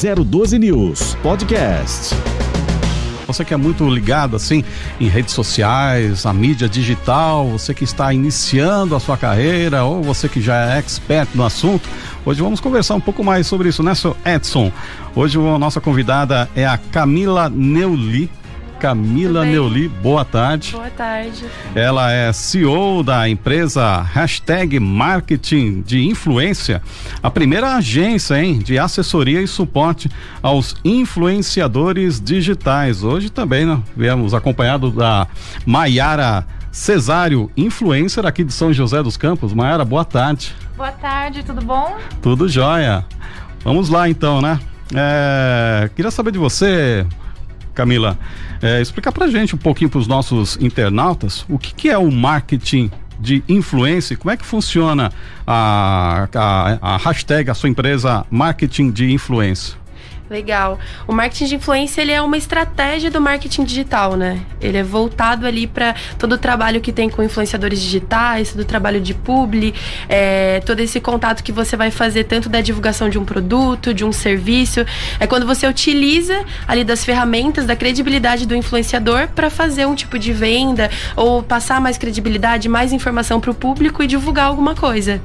012 News Podcast. Você que é muito ligado assim em redes sociais, a mídia digital, você que está iniciando a sua carreira ou você que já é expert no assunto, hoje vamos conversar um pouco mais sobre isso, né, seu Edson? Hoje a nossa convidada é a Camila Neuli. Camila Neuli, boa tarde. Boa tarde. Ela é CEO da empresa Hashtag Marketing de Influência, a primeira agência hein, de assessoria e suporte aos influenciadores digitais. Hoje também né, viemos acompanhado da Maiara Cesário, influencer aqui de São José dos Campos. Maiara, boa tarde. Boa tarde, tudo bom? Tudo jóia. Vamos lá então, né? É, queria saber de você, Camila, é, explicar pra gente um pouquinho para os nossos internautas o que, que é o marketing de influência, como é que funciona a, a, a hashtag, a sua empresa marketing de influência? Legal. O marketing de influência ele é uma estratégia do marketing digital, né? Ele é voltado ali para todo o trabalho que tem com influenciadores digitais, todo o trabalho de publi, é, todo esse contato que você vai fazer tanto da divulgação de um produto, de um serviço. É quando você utiliza ali das ferramentas, da credibilidade do influenciador para fazer um tipo de venda ou passar mais credibilidade, mais informação para o público e divulgar alguma coisa.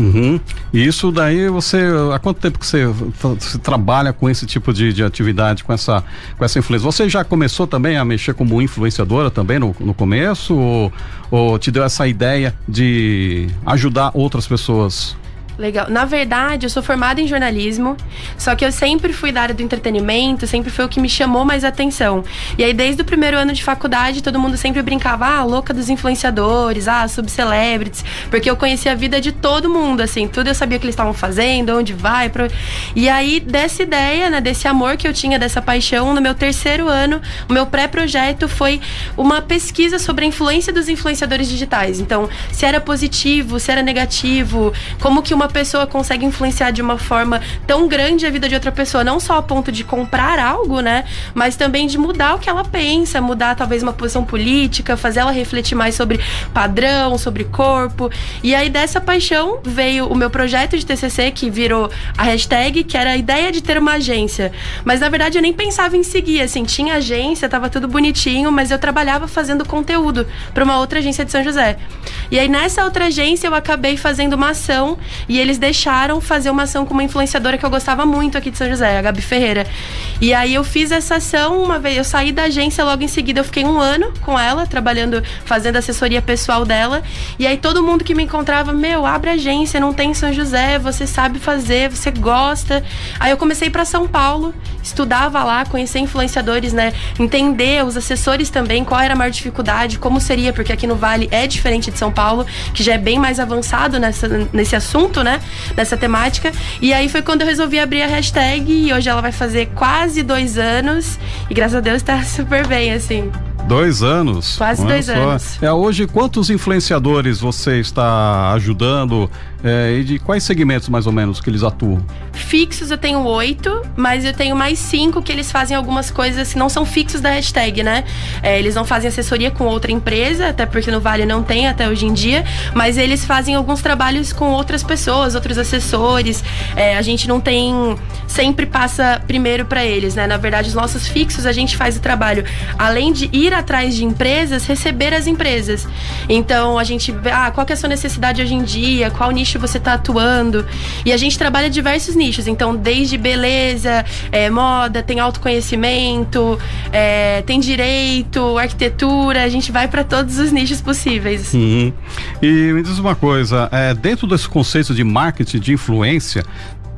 Uhum. E isso daí você. Há quanto tempo que você, você trabalha com esse tipo de, de, atividade, com essa, com essa influência? Você já começou também a mexer como influenciadora também no, no começo? Ou, ou te deu essa ideia de ajudar outras pessoas? Legal. Na verdade, eu sou formada em jornalismo, só que eu sempre fui da área do entretenimento, sempre foi o que me chamou mais atenção. E aí, desde o primeiro ano de faculdade, todo mundo sempre brincava, ah, louca dos influenciadores, ah, subcelebrities, porque eu conhecia a vida de todo mundo, assim, tudo eu sabia o que eles estavam fazendo, onde vai. Pro... E aí, dessa ideia, né, desse amor que eu tinha, dessa paixão, no meu terceiro ano, o meu pré-projeto foi uma pesquisa sobre a influência dos influenciadores digitais. Então, se era positivo, se era negativo, como que uma pessoa consegue influenciar de uma forma tão grande a vida de outra pessoa, não só a ponto de comprar algo, né? Mas também de mudar o que ela pensa, mudar talvez uma posição política, fazer ela refletir mais sobre padrão, sobre corpo. E aí dessa paixão veio o meu projeto de TCC que virou a hashtag, que era a ideia de ter uma agência. Mas na verdade eu nem pensava em seguir, assim, tinha agência, tava tudo bonitinho, mas eu trabalhava fazendo conteúdo para uma outra agência de São José. E aí nessa outra agência eu acabei fazendo uma ação e eles deixaram fazer uma ação com uma influenciadora que eu gostava muito aqui de São José, a Gabi Ferreira. E aí eu fiz essa ação uma vez, eu saí da agência logo em seguida, eu fiquei um ano com ela, trabalhando, fazendo assessoria pessoal dela. E aí todo mundo que me encontrava, meu, abre agência, não tem em São José, você sabe fazer, você gosta. Aí eu comecei para São Paulo, estudava lá, conhecer influenciadores, né? Entender os assessores também, qual era a maior dificuldade, como seria, porque aqui no Vale é diferente de São Paulo, que já é bem mais avançado nessa, nesse assunto, né? Dessa temática. E aí foi quando eu resolvi abrir a hashtag e hoje ela vai fazer quase dois anos. E graças a Deus tá super bem, assim. Dois anos. Quase dois anos. É, hoje, quantos influenciadores você está ajudando é, e de quais segmentos mais ou menos que eles atuam? Fixos eu tenho oito, mas eu tenho mais cinco que eles fazem algumas coisas que não são fixos da hashtag, né? É, eles não fazem assessoria com outra empresa, até porque no Vale não tem até hoje em dia, mas eles fazem alguns trabalhos com outras pessoas, outros assessores. É, a gente não tem. Sempre passa primeiro para eles, né? Na verdade, os nossos fixos a gente faz o trabalho, além de ir atrás de empresas, receber as empresas. Então a gente vê, ah, qual que é a sua necessidade hoje em dia, qual nicho você está atuando. E a gente trabalha diversos nichos, então desde beleza, é, moda, tem autoconhecimento, é, tem direito, arquitetura, a gente vai para todos os nichos possíveis. Uhum. E me diz uma coisa, é, dentro desse conceito de marketing de influência,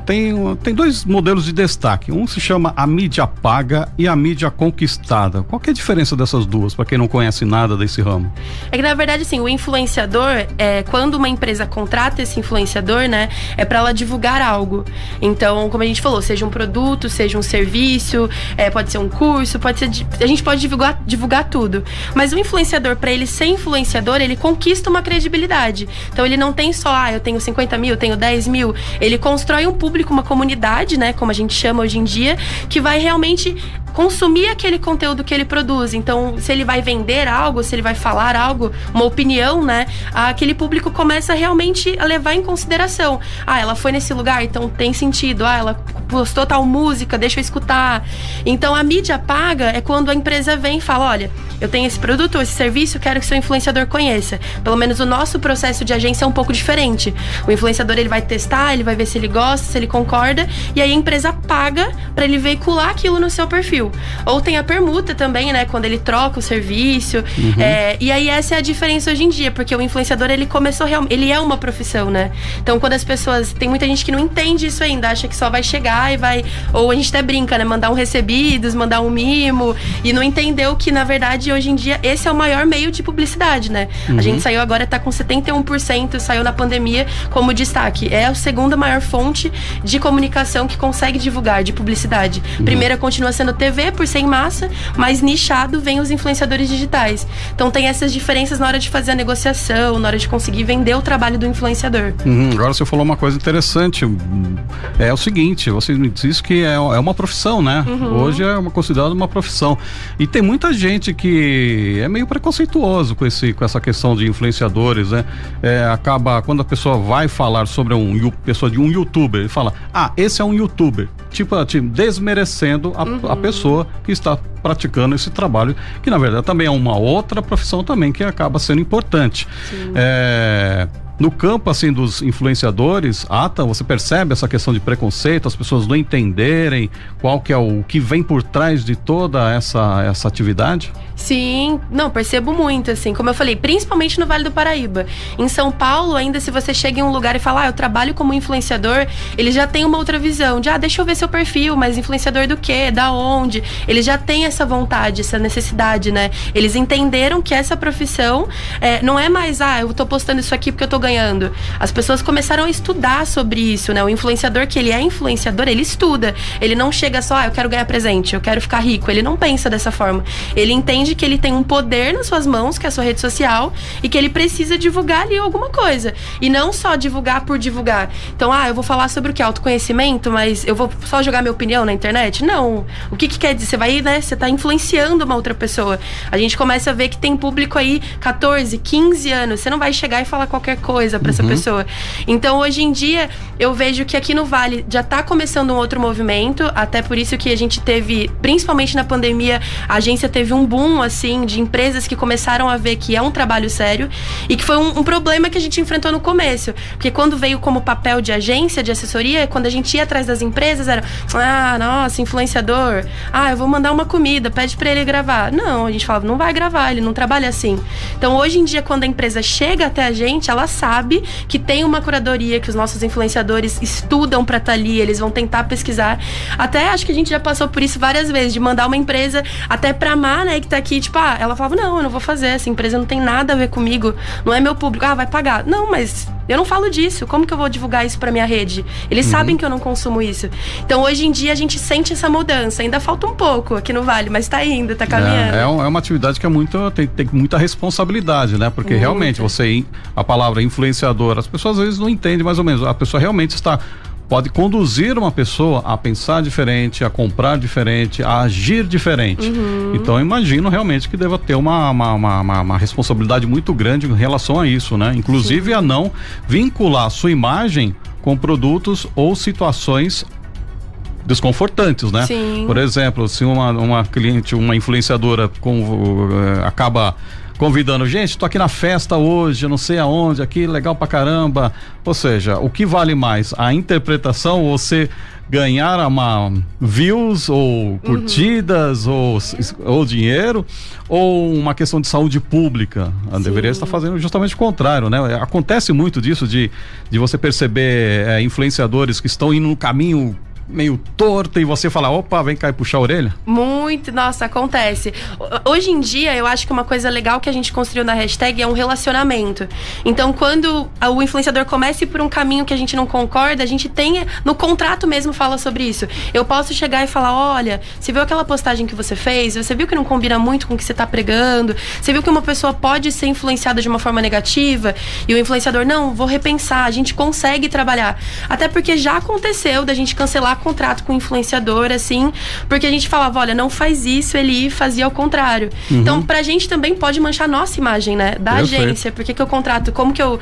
tem, tem dois modelos de destaque. Um se chama a mídia paga e a mídia conquistada. Qual é a diferença dessas duas, para quem não conhece nada desse ramo? É que, na verdade, assim, o influenciador, é, quando uma empresa contrata esse influenciador, né, é para ela divulgar algo. Então, como a gente falou, seja um produto, seja um serviço, é, pode ser um curso, pode ser. A gente pode divulgar, divulgar tudo. Mas o influenciador, para ele ser influenciador, ele conquista uma credibilidade. Então, ele não tem só, ah, eu tenho 50 mil, tenho 10 mil. Ele constrói um público público, uma comunidade, né, como a gente chama hoje em dia, que vai realmente consumir aquele conteúdo que ele produz. Então, se ele vai vender algo, se ele vai falar algo, uma opinião, né? Aquele público começa realmente a levar em consideração. Ah, ela foi nesse lugar, então tem sentido. Ah, ela postou tal música, deixa eu escutar. Então, a mídia paga é quando a empresa vem e fala: olha, eu tenho esse produto, esse serviço, quero que seu influenciador conheça. Pelo menos o nosso processo de agência é um pouco diferente. O influenciador ele vai testar, ele vai ver se ele gosta, se ele concorda, e aí a empresa paga para ele veicular aquilo no seu perfil. Ou tem a permuta também, né? Quando ele troca o serviço. Uhum. É, e aí essa é a diferença hoje em dia, porque o influenciador ele começou realmente. Ele é uma profissão, né? Então quando as pessoas. Tem muita gente que não entende isso ainda, acha que só vai chegar e vai. Ou a gente até brinca, né? Mandar um recebidos, mandar um mimo. E não entendeu que, na verdade, hoje em dia esse é o maior meio de publicidade, né? Uhum. A gente saiu agora, tá com 71%, saiu na pandemia como destaque. É a segunda maior fonte de comunicação que consegue divulgar, de publicidade. Uhum. Primeira continua sendo TV, por ser em massa, mas nichado vem os influenciadores digitais. Então tem essas diferenças na hora de fazer a negociação, na hora de conseguir vender o trabalho do influenciador. Uhum. Agora você falou uma coisa interessante. É o seguinte, você me disse que é, é uma profissão, né? Uhum. Hoje é uma, considerada uma profissão. E tem muita gente que é meio preconceituoso com, esse, com essa questão de influenciadores, né? É, acaba, quando a pessoa vai falar sobre um pessoa de um youtuber, ele fala, ah, esse é um youtuber. Tipo, tipo desmerecendo a, uhum. a pessoa que está praticando esse trabalho, que na verdade também é uma outra profissão também que acaba sendo importante. É, no campo assim dos influenciadores, Ata, você percebe essa questão de preconceito, as pessoas não entenderem qual que é o que vem por trás de toda essa essa atividade? Sim, não, percebo muito, assim, como eu falei, principalmente no Vale do Paraíba. Em São Paulo, ainda se você chega em um lugar e fala, ah, eu trabalho como influenciador, ele já tem uma outra visão de, ah, deixa eu ver seu perfil, mas influenciador do quê? Da onde? Eles já têm essa vontade, essa necessidade, né? Eles entenderam que essa profissão é, não é mais, ah, eu tô postando isso aqui porque eu tô ganhando. As pessoas começaram a estudar sobre isso, né? O influenciador, que ele é influenciador, ele estuda. Ele não chega só, ah, eu quero ganhar presente, eu quero ficar rico. Ele não pensa dessa forma. Ele entende entende que ele tem um poder nas suas mãos, que é a sua rede social, e que ele precisa divulgar ali alguma coisa. E não só divulgar por divulgar. Então, ah, eu vou falar sobre o que? Autoconhecimento, mas eu vou só jogar minha opinião na internet? Não. O que, que quer dizer? Você vai, né? Você tá influenciando uma outra pessoa. A gente começa a ver que tem público aí 14, 15 anos. Você não vai chegar e falar qualquer coisa para uhum. essa pessoa. Então, hoje em dia, eu vejo que aqui no Vale já tá começando um outro movimento, até por isso que a gente teve, principalmente na pandemia, a agência teve um boom assim de empresas que começaram a ver que é um trabalho sério e que foi um, um, problema que a gente enfrentou no começo. Porque quando veio como papel de agência, de assessoria, quando a gente ia atrás das empresas, era, ah, nossa, influenciador, ah, eu vou mandar uma comida, pede para ele gravar. Não, a gente falava, não vai gravar, ele não trabalha assim. Então, hoje em dia, quando a empresa chega até a gente, ela sabe que tem uma curadoria, que os nossos influenciadores estudam para estar tá ali, eles vão tentar pesquisar. Até acho que a gente já passou por isso várias vezes, de mandar uma empresa até pra Mar, né, que tá que, tipo, ah, ela falava, não, eu não vou fazer, essa empresa não tem nada a ver comigo, não é meu público, ah, vai pagar. Não, mas eu não falo disso, como que eu vou divulgar isso pra minha rede? Eles uhum. sabem que eu não consumo isso. Então, hoje em dia, a gente sente essa mudança, ainda falta um pouco aqui no Vale, mas tá indo, tá caminhando. É, é, é uma atividade que é muito, tem, tem muita responsabilidade, né? Porque realmente, você, a palavra influenciador, as pessoas às vezes não entendem mais ou menos, a pessoa realmente está pode conduzir uma pessoa a pensar diferente, a comprar diferente, a agir diferente. Uhum. Então eu imagino realmente que deva ter uma, uma, uma, uma, responsabilidade muito grande em relação a isso, né? Inclusive Sim. a não vincular a sua imagem com produtos ou situações desconfortantes, né? Sim. Por exemplo, se uma, uma cliente, uma influenciadora com, uh, acaba convidando, gente, tô aqui na festa hoje, não sei aonde, aqui, legal pra caramba. Ou seja, o que vale mais? A interpretação, você ganhar uma views ou curtidas uhum. ou, ou dinheiro ou uma questão de saúde pública. Ela deveria estar fazendo justamente o contrário, né? Acontece muito disso de, de você perceber é, influenciadores que estão indo no caminho meio torta e você fala, opa, vem cá e puxar a orelha? Muito, nossa, acontece. Hoje em dia, eu acho que uma coisa legal que a gente construiu na hashtag é um relacionamento. Então, quando o influenciador começa por um caminho que a gente não concorda, a gente tem, no contrato mesmo fala sobre isso. Eu posso chegar e falar, olha, você viu aquela postagem que você fez? Você viu que não combina muito com o que você está pregando? Você viu que uma pessoa pode ser influenciada de uma forma negativa? E o influenciador, não, vou repensar, a gente consegue trabalhar. Até porque já aconteceu da gente cancelar cancelar contrato com influenciador, assim, porque a gente falava, olha, não faz isso, ele fazia ao contrário. Uhum. Então, pra gente também pode manchar nossa imagem, né? Da Perfeito. agência. Por que, que eu contrato? Como que eu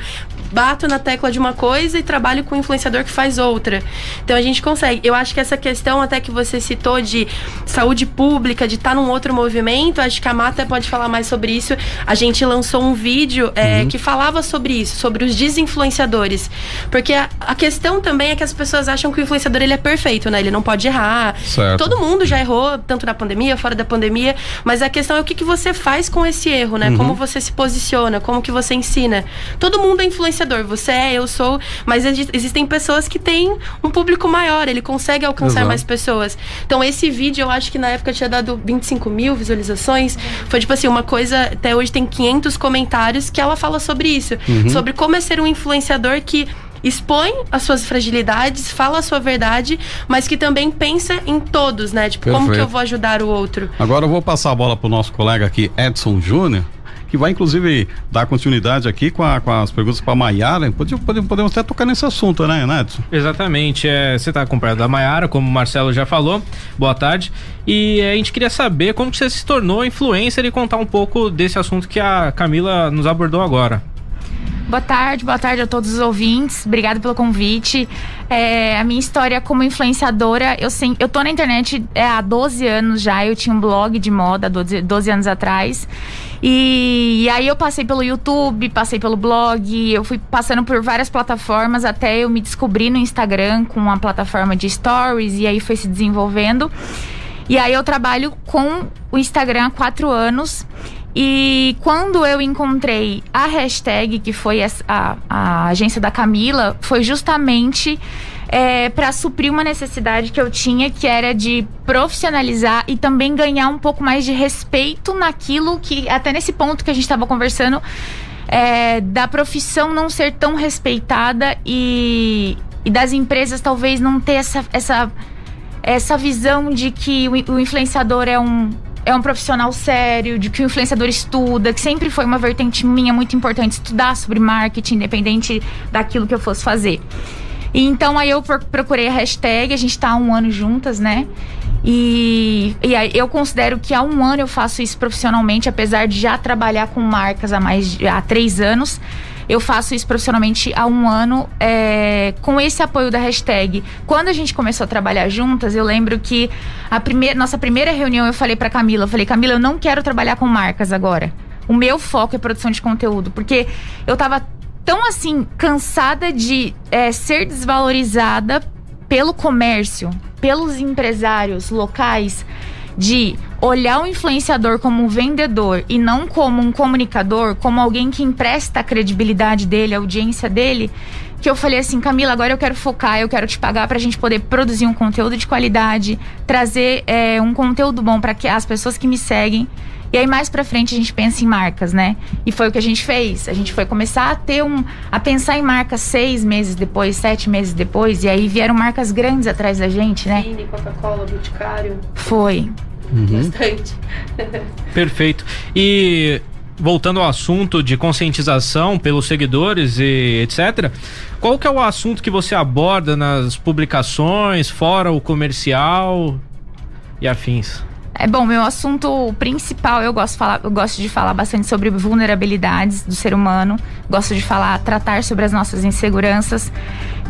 bato na tecla de uma coisa e trabalho com um influenciador que faz outra. Então a gente consegue. Eu acho que essa questão até que você citou de saúde pública, de estar tá num outro movimento, acho que a Mata pode falar mais sobre isso. A gente lançou um vídeo é, uhum. que falava sobre isso, sobre os desinfluenciadores. Porque a, a, questão também é que as pessoas acham que o influenciador ele é perfeito, né? Ele não pode errar. Certo. Todo mundo já errou, tanto na pandemia, fora da pandemia. Mas a questão é o que, que você faz com esse erro, né? Uhum. Como você se posiciona, como que você ensina. Todo mundo é influenciador influenciador. Você é, eu sou. Mas existem pessoas que têm um público maior, ele consegue alcançar Exato. mais pessoas. Então, esse vídeo, eu acho que na época tinha dado 25 mil visualizações. Foi tipo assim, uma coisa. Até hoje tem 500 comentários que ela fala sobre isso. Uhum. Sobre como é ser um influenciador que expõe as suas fragilidades, fala a sua verdade, mas que também pensa em todos, né? Tipo, Perfeito. como que eu vou ajudar o outro? Agora eu vou passar a bola pro nosso colega aqui, Edson Júnior que vai inclusive dar continuidade aqui com, a, com as perguntas para a Maiara. Podemos, podemos até tocar nesse assunto, né, Edson? Exatamente. É, você está acompanhado da Maiara, como o Marcelo já falou. Boa tarde. E é, a gente queria saber como você se tornou influencer e contar um pouco desse assunto que a Camila nos abordou agora. Boa tarde, boa tarde a todos os ouvintes. Obrigada pelo convite. É, a minha história como influenciadora, eu, sim, eu tô na internet é, há 12 anos já. Eu tinha um blog de moda 12, 12 anos atrás. E, e, aí eu passei pelo YouTube, passei pelo blog, eu fui passando por várias plataformas até eu me descobrir no Instagram com uma plataforma de stories e aí foi se desenvolvendo. E aí eu trabalho com o Instagram há quatro anos. E quando eu encontrei a hashtag, que foi a, a, a agência da Camila, foi justamente é, para suprir uma necessidade que eu tinha, que era de profissionalizar e também ganhar um pouco mais de respeito naquilo que, até nesse ponto que a gente estava conversando, é, da profissão não ser tão respeitada e, e das empresas talvez não ter essa, essa, essa visão de que o, o influenciador é um é um profissional sério, de que o influenciador estuda, que sempre foi uma vertente minha muito importante estudar sobre marketing, independente daquilo que eu fosse fazer. E então aí eu procurei a hashtag, a gente tá há um ano juntas, né? E, e eu considero que há um ano eu faço isso profissionalmente, apesar de já trabalhar com marcas há mais há três anos. Eu faço isso profissionalmente há um ano é, com esse apoio da hashtag. Quando a gente começou a trabalhar juntas, eu lembro que a primeira, nossa primeira reunião eu falei para Camila, eu falei, Camila, eu não quero trabalhar com marcas agora. O meu foco é produção de conteúdo, porque eu tava tão assim cansada de é, ser desvalorizada pelo comércio, pelos empresários locais de olhar o influenciador como um vendedor e não como um comunicador, como alguém que empresta a credibilidade dele, a audiência dele, que eu falei assim, Camila, agora eu quero focar, eu quero te pagar para a gente poder produzir um conteúdo de qualidade, trazer é, um conteúdo bom para que as pessoas que me seguem. E aí mais para frente a gente pensa em marcas, né? E foi o que a gente fez. A gente foi começar a ter um, a pensar em marcas seis meses depois, sete meses depois, e aí vieram marcas grandes atrás da gente, né? Cine, Coca-Cola, Boticário. Foi. Uhum. Bastante. Perfeito. E voltando ao assunto de conscientização pelos seguidores e etc. Qual que é o assunto que você aborda nas publicações, fora o comercial e afins? É bom, meu assunto principal, eu gosto, falar, eu gosto de falar bastante sobre vulnerabilidades do ser humano, gosto de falar, tratar sobre as nossas inseguranças,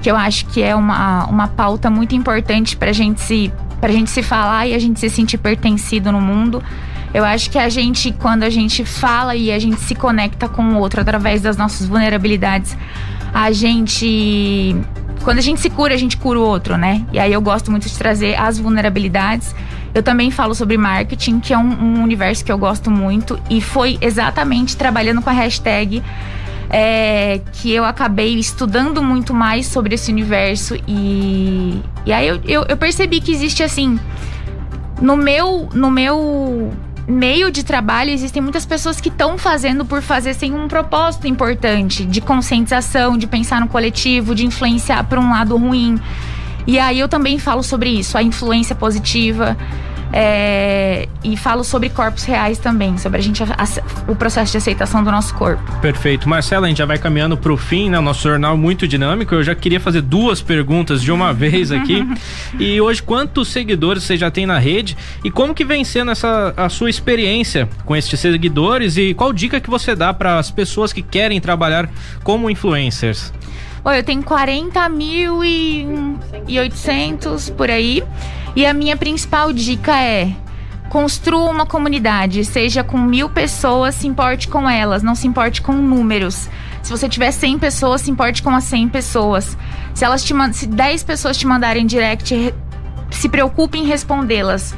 que eu acho que é uma, uma pauta muito importante para a gente se gente se falar e a gente se sentir pertencido no mundo. Eu acho que a gente, quando a gente fala e a gente se conecta com o outro através das nossas vulnerabilidades, a gente. Quando a gente se cura, a gente cura o outro, né? E aí eu gosto muito de trazer as vulnerabilidades. Eu também falo sobre marketing, que é um, um universo que eu gosto muito. E foi exatamente trabalhando com a hashtag é, que eu acabei estudando muito mais sobre esse universo e, e aí eu, eu, eu percebi que existe assim no meu no meu meio de trabalho existem muitas pessoas que estão fazendo por fazer sem um propósito importante de conscientização, de pensar no coletivo, de influenciar para um lado ruim. E aí eu também falo sobre isso, a influência positiva. É, e falo sobre corpos reais também, sobre a gente o processo de aceitação do nosso corpo. Perfeito. Marcela, a gente já vai caminhando para o fim, né? O nosso jornal muito dinâmico. Eu já queria fazer duas perguntas de uma vez aqui. e hoje, quantos seguidores você já tem na rede? E como que vem sendo essa a sua experiência com estes seguidores? E qual dica que você dá para as pessoas que querem trabalhar como influencers? Oi, eu tenho 40 mil e, e 800 por aí. E a minha principal dica é construa uma comunidade, seja com mil pessoas, se importe com elas, não se importe com números. Se você tiver 100 pessoas, se importe com as 100 pessoas. Se elas te se 10 pessoas te mandarem direct, se preocupe em respondê-las.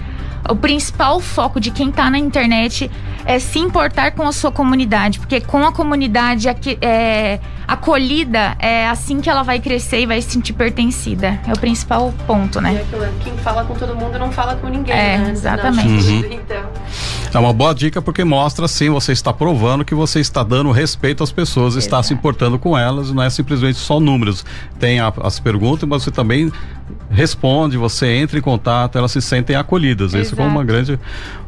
O principal foco de quem está na internet é se importar com a sua comunidade, porque com a comunidade é, acolhida, é assim que ela vai crescer e vai se sentir pertencida. É o principal ponto, né? E aquilo, quem fala com todo mundo não fala com ninguém. É, né? exatamente. Uhum. Então. É uma boa dica porque mostra sim, você está provando que você está dando respeito às pessoas, Exato. está se importando com elas, não é simplesmente só números. Tem a, as perguntas, mas você também responde, você entra em contato, elas se sentem acolhidas. Exato. Isso é uma grande.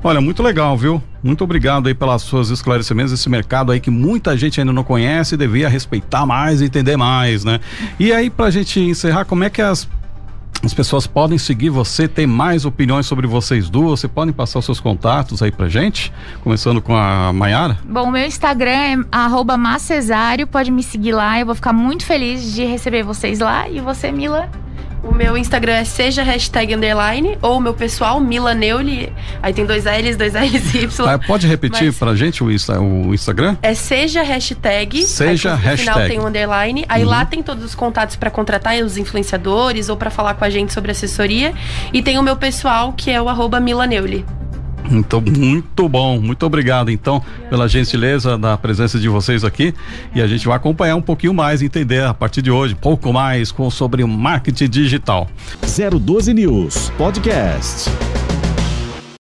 Olha, muito legal, viu? Muito obrigado aí pelas suas esclarecimentos, esse mercado aí que muita gente ainda não conhece, devia respeitar mais, entender mais, né? E aí, pra gente encerrar, como é que as as pessoas podem seguir você, tem mais opiniões sobre vocês duas. Você podem passar os seus contatos aí pra gente? Começando com a Maiara. Bom, meu Instagram é arroba Macesário, pode me seguir lá. Eu vou ficar muito feliz de receber vocês lá. E você, Mila? O meu Instagram é seja hashtag underline, ou o meu pessoal, Mila Neuli. Aí tem dois L's, dois L's e Y. Ah, pode repetir mas... pra gente o, Insta, o Instagram? É seja hashtag. Seja aí, hashtag. No final tem um underline. Aí uhum. lá tem todos os contatos para contratar os influenciadores ou para falar com a gente sobre assessoria. E tem o meu pessoal, que é o arroba Mila Neuli. Então, muito bom. Muito obrigado, então, pela gentileza da presença de vocês aqui. E a gente vai acompanhar um pouquinho mais, entender a partir de hoje, pouco mais com, sobre o marketing digital. 012 News Podcast.